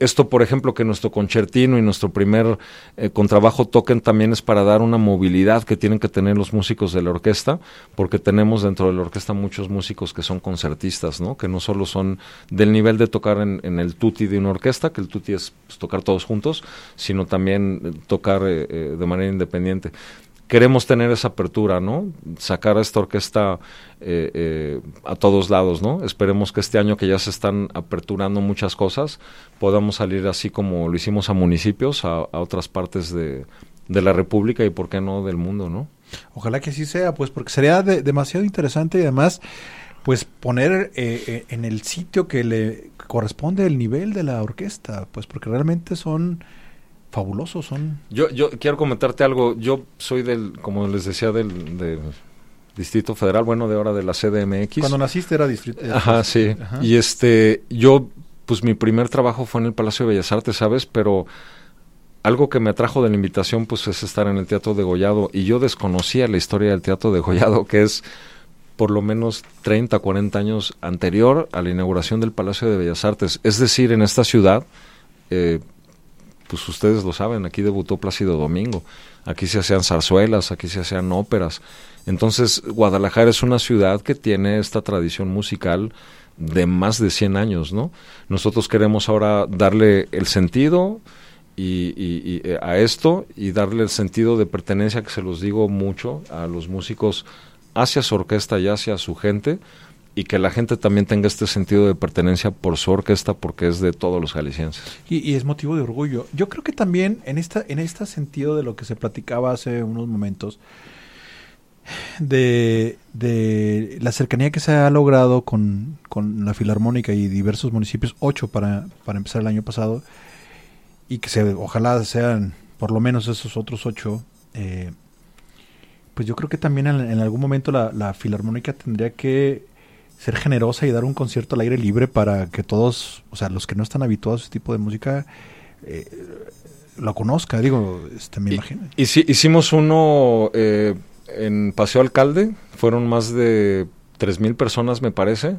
esto, por ejemplo, que nuestro concertino y nuestro primer eh, contrabajo toquen también es para dar una movilidad que tienen que tener los músicos de la orquesta, porque tenemos dentro de la orquesta muchos músicos que son concertistas, ¿no? Que no solo son del nivel de tocar en, el tutti de una orquesta, que el tutti es pues, tocar todos juntos, sino también eh, tocar de manera independiente queremos tener esa apertura, ¿no? Sacar a esta orquesta eh, eh, a todos lados, ¿no? Esperemos que este año que ya se están aperturando muchas cosas, podamos salir así como lo hicimos a municipios, a, otras partes de, la República y, ¿por qué no, del mundo, ¿no? Ojalá que así sea, pues porque sería demasiado interesante y además, pues poner eh, en el sitio que le corresponde el nivel de la orquesta, pues porque realmente son fabulosos son. Yo, yo quiero comentarte algo. Yo soy del, como les decía, del, Distrito Federal, bueno, de ahora de la CDMX. Cuando naciste era distrito. Eh, Ajá, sí. Y este, yo, pues mi primer trabajo fue en el Palacio de Bellas Artes, ¿sabes? Pero algo que me atrajo de la invitación, pues es estar en el Teatro de Gollado. Y yo desconocía la historia del Teatro de Gollado, que es por lo menos 30, 40 años anterior a la inauguración del Palacio de Bellas Artes. Es decir, en esta ciudad, eh, pues ustedes lo saben, aquí debutó Plácido Domingo, aquí se hacían zarzuelas, aquí se hacían óperas. Entonces, Guadalajara es una ciudad que tiene esta tradición musical de más de 100 años, ¿no? Nosotros queremos ahora darle el sentido y, eh, a esto y darle el sentido de pertenencia que se los digo mucho a los músicos hacia su orquesta y hacia su gente y que la gente también tenga este sentido de pertenencia por su orquesta porque es de todos los jaliscienses. Y, es motivo de orgullo. Yo creo que también en esta en este sentido de lo que se platicaba hace unos momentos de, de la cercanía que se ha logrado con, con, la Filarmónica y diversos municipios, ocho para, para empezar el año pasado, y que se, ojalá sean por lo menos esos otros ocho, eh, pues yo creo que también en, algún momento la, la, Filarmónica tendría que ser generosa y dar un concierto al aire libre para que todos, o sea, los que no están habituados a ese tipo de música, eh, lo conozca, digo, este, me imagino. Y, si, hicimos uno eh, en Paseo Alcalde, fueron más de 3.000 personas, me parece.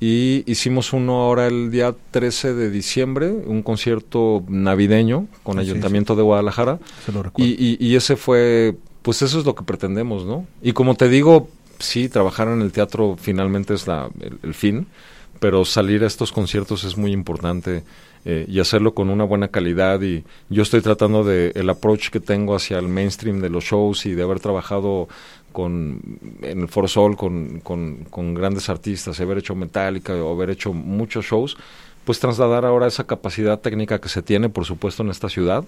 Y hicimos uno ahora el día 13 de diciembre, un concierto navideño con el Ayuntamiento de Guadalajara. Se lo y, y, ese fue, pues eso es lo que pretendemos, ¿no? Y como te digo, sí, trabajar en el teatro finalmente es la, el fin, pero salir a estos conciertos es muy importante eh, y hacerlo con una buena calidad y yo estoy tratando de el approach que tengo hacia el mainstream de los shows y de haber trabajado con en el For Sol con, con, grandes artistas, haber hecho Metallica o haber hecho muchos shows, pues trasladar ahora esa capacidad técnica que se tiene, por supuesto, en esta ciudad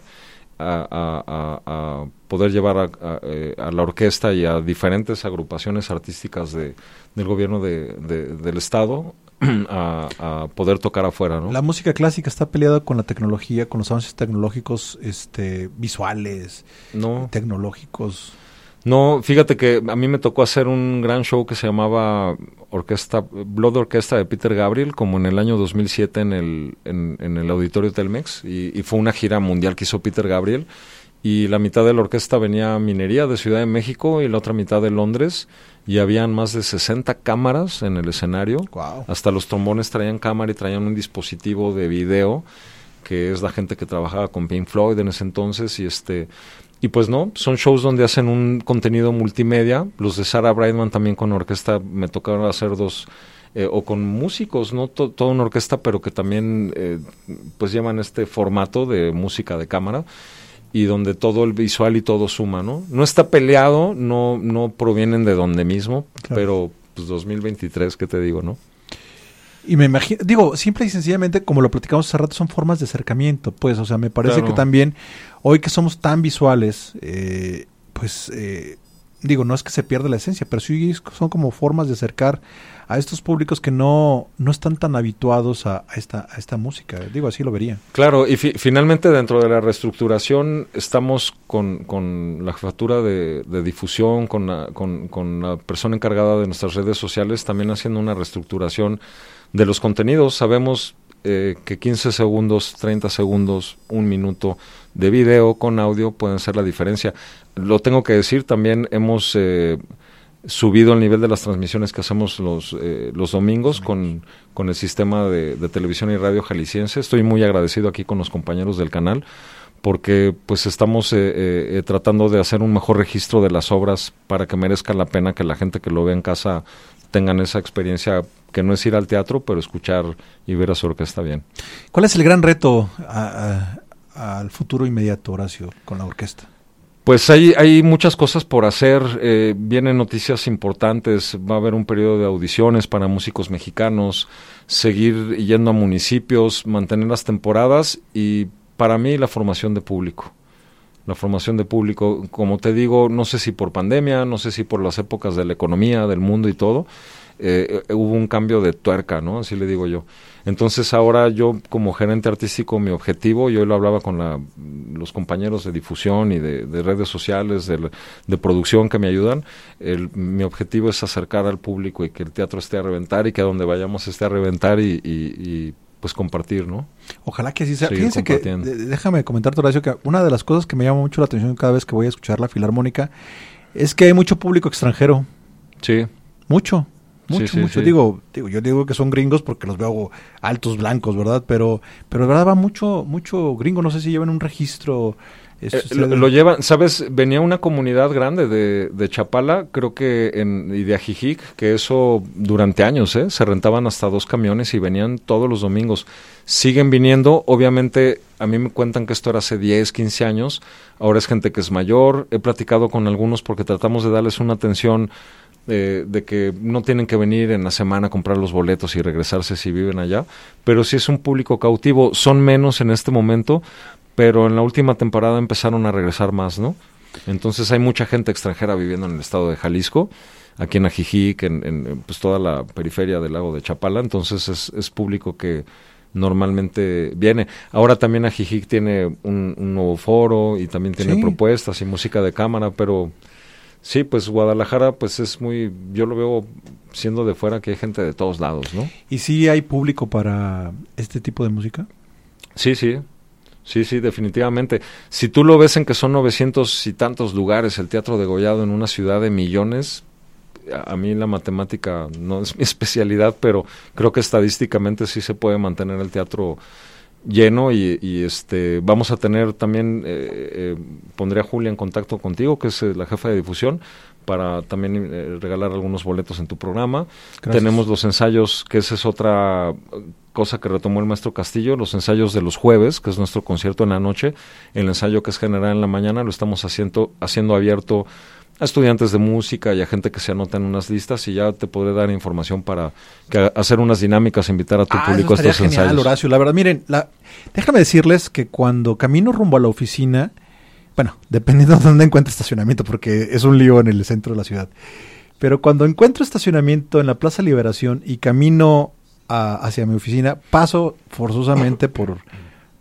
a, poder llevar eh, a, la orquesta y a diferentes agrupaciones artísticas de, del gobierno de, del Estado a, poder tocar afuera, ¿no? La música clásica está peleada con la tecnología, con los avances tecnológicos, este, visuales, no. tecnológicos. No, fíjate que a mí me tocó hacer un gran show que se llamaba Orquesta Blood Orquesta de Peter Gabriel, como en el año 2007 en el, en, el Auditorio Telmex, y, y, fue una gira mundial que hizo Peter Gabriel, y la mitad de la orquesta venía Minería de Ciudad de México y la otra mitad de Londres, y habían más de 60 cámaras en el escenario. Hasta los trombones traían cámara y traían un dispositivo de video que es la gente que trabajaba con Pink Floyd en ese entonces y este y pues no, son shows donde hacen un contenido multimedia. Los de Sarah Brightman también con orquesta me tocaron hacer dos eh, o con músicos, no toda una orquesta, pero que también eh, pues llevan este formato de música de cámara y donde todo el visual y todo suma, ¿no? No está peleado, no, no provienen de donde mismo, pero pues 2023, ¿qué te digo, no? Y me imagino, digo, simple y sencillamente, como lo platicamos hace rato, son formas de acercamiento, pues, o sea, me parece que también, hoy que somos tan visuales, eh, pues, eh, digo, no es que se pierda la esencia, pero sí son como formas de acercar a estos públicos que no, no están tan habituados a, esta, a esta música. Digo, así lo vería. Claro, y finalmente dentro de la reestructuración estamos con, con la jefatura de, difusión, con la, con, con la persona encargada de nuestras redes sociales, también haciendo una reestructuración de los contenidos. Sabemos eh, que 15 segundos, 30 segundos, un minuto de video con audio pueden ser la diferencia. Lo tengo que decir, también hemos eh, subido el nivel de las transmisiones que hacemos los, eh, los domingos con, con el sistema de, televisión y radio jalisciense. Estoy muy agradecido aquí con los compañeros del canal porque pues estamos eh, eh, tratando de hacer un mejor registro de las obras para que merezca la pena que la gente que lo ve en casa tengan esa experiencia que no es ir al teatro, pero escuchar y ver a su orquesta bien. ¿Cuál es el gran reto al futuro inmediato, Horacio, con la orquesta? Pues hay, hay muchas cosas por hacer, eh, vienen noticias importantes, va a haber un periodo de audiciones para músicos mexicanos, seguir yendo a municipios, mantener las temporadas y para mí la formación de público. La formación de público, como te digo, no sé si por pandemia, no sé si por las épocas de la economía, del mundo y todo, eh, hubo un cambio de tuerca, ¿no? Así le digo yo. Entonces ahora yo como gerente artístico, mi objetivo, yo lo hablaba con la, los compañeros de difusión y de, redes sociales, de, producción que me ayudan, el, mi objetivo es acercar al público y que el teatro esté a reventar y que a donde vayamos esté a reventar y, pues compartir, ¿no? Ojalá que así sea. Fíjense que, déjame comentar, Horacio, que una de las cosas que me llama mucho la atención cada vez que voy a escuchar la filarmónica es que hay mucho público extranjero. Sí Mucho, mucho, sí, mucho. sí. Digo, digo, yo digo que son gringos porque los veo altos, blancos, ¿verdad? Pero, pero de verdad va mucho, mucho gringo. No sé si llevan un registro. Eh, lo, lo llevan, ¿sabes? Venía una comunidad grande de, de Chapala, creo que en, y de Ajijic, que eso durante años, ¿eh? Se rentaban hasta dos camiones y venían todos los domingos. Siguen viniendo, obviamente, a mí me cuentan que esto era hace 10, 15 años, ahora es gente que es mayor, he platicado con algunos porque tratamos de darles una atención eh, de que no tienen que venir en la semana a comprar los boletos y regresarse si viven allá, pero sí es un público cautivo, son menos en este momento, pero en la última temporada empezaron a regresar más, ¿no? Entonces hay mucha gente extranjera viviendo en el estado de Jalisco, aquí en Ajijic, en, en, pues toda la periferia del lago de Chapala, entonces es, es público que normalmente viene. Ahora también Ajijic tiene un, un nuevo foro y también tiene Sí. propuestas y música de cámara, pero sí, pues Guadalajara pues es muy, yo lo veo siendo de fuera que hay gente de todos lados, ¿no? ¿Y si hay público para este tipo de música? Sí, sí. Sí, sí, definitivamente. Si tú lo ves en que son 900 y tantos lugares el Teatro de Gollado en una ciudad de millones, a, a mí la matemática no es mi especialidad, pero creo que estadísticamente sí se puede mantener el teatro lleno y, y, este vamos a tener también eh, eh, pondré a Julia en contacto contigo que es eh, la jefa de difusión para también eh, regalar algunos boletos en tu programa Gracias. tenemos los ensayos que esa es otra cosa que retomó el maestro Castillo los ensayos de los jueves que es nuestro concierto en la noche el ensayo que es general en la mañana lo estamos haciendo haciendo abierto a estudiantes de música y a gente que se anota en unas listas y ya te podré dar información para que, hacer unas dinámicas, invitar a tu Ah, público a eso estaría estos genial, ensayos. Horacio. La verdad, miren, la, déjame decirles que cuando camino rumbo a la oficina, bueno, dependiendo de dónde encuentre estacionamiento, porque es un lío en el centro de la ciudad, pero cuando encuentro estacionamiento en la Plaza Liberación y camino a- hacia mi oficina, paso forzosamente por,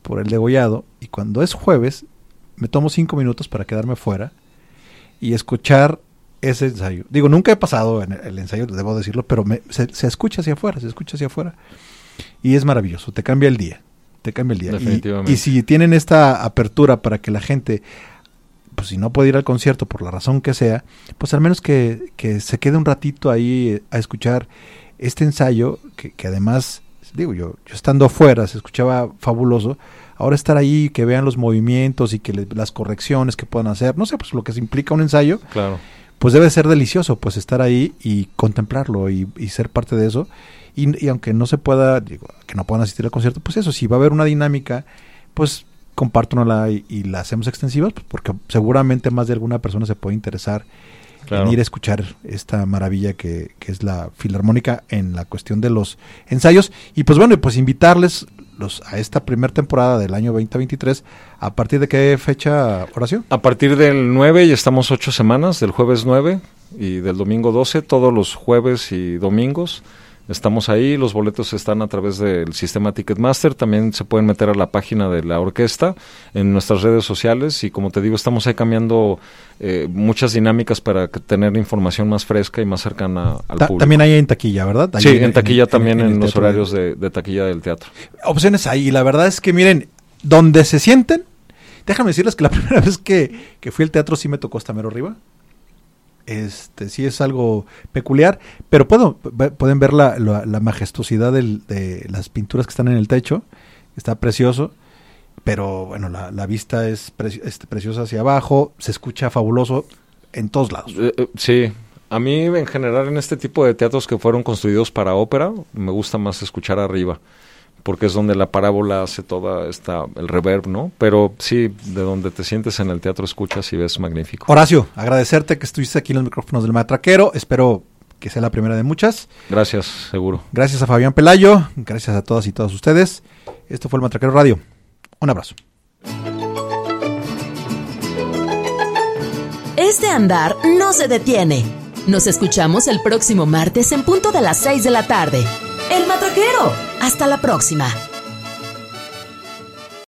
por el degollado y cuando es jueves, me tomo cinco minutos para quedarme fuera y escuchar ese ensayo. Digo, nunca he pasado en el, ensayo, debo decirlo, pero me- se, se escucha hacia afuera, se escucha hacia afuera. Y es maravilloso, te cambia el día, te cambia el día. Y- Definitivamente. Y, si tienen esta apertura para que la gente, pues si no puede ir al concierto por la razón que sea, pues al menos que, que se quede un ratito ahí eh, a escuchar este ensayo, que, que además, digo yo, yo estando afuera se escuchaba fabuloso, ahora estar ahí, que vean los movimientos y que le- las correcciones que puedan hacer, no sé, pues lo que se implica un ensayo, Claro. pues debe ser delicioso, pues estar ahí y contemplarlo y, y ser parte de eso. Y, y aunque no se pueda, digo, que no puedan asistir al concierto, pues eso, si va a haber una dinámica, pues compártanosla y, y la hacemos extensiva, pues porque seguramente más de alguna persona se puede interesar Claro. en ir a escuchar esta maravilla que, que es la filarmónica en la cuestión de los ensayos. Y pues bueno, pues invitarles los, a esta primera temporada del año 2023. ¿A partir de qué fecha, Horacio? A partir del 9 y estamos ocho semanas, del jueves 9 y del domingo 12, todos los jueves y domingos. Estamos ahí, los boletos están a través del sistema Ticketmaster, también se pueden meter a la página de la orquesta en nuestras redes sociales y como te digo, estamos ahí cambiando eh, muchas dinámicas para que- tener información más fresca y más cercana al Ta- público. también hay en taquilla, ¿verdad? Ahí sí, en taquilla también en, los horarios de, de taquilla del teatro. opciones. Y la verdad es que, miren, donde se sienten, déjame decirles que la primera vez que, que fui al teatro sí me tocó hasta mero arriba. Este, sí es algo peculiar, pero puedo, pueden ver la, la- la majestuosidad de las pinturas que están en el techo. Está precioso, pero bueno, la, vista es, es preciosa hacia abajo, se escucha fabuloso en todos lados. Eh, eh, sí, a mí en general en este tipo de teatros que fueron construidos para ópera, me gusta más escuchar arriba, porque es donde la parábola hace toda esta, el reverb, ¿no? Pero sí, de donde te sientes en el teatro escuchas y ves magnífico. Horacio, agradecerte que estuviste aquí en los micrófonos del Matraquero. Espero que sea la primera de muchas. Gracias, seguro. Gracias a Fabián Pelayo, gracias a todas y todos ustedes. Esto fue el Matraquero Radio. Un abrazo. Este andar no se detiene. Nos escuchamos el próximo martes en punto de las 6 de la tarde. El Matraquero. Hasta la próxima.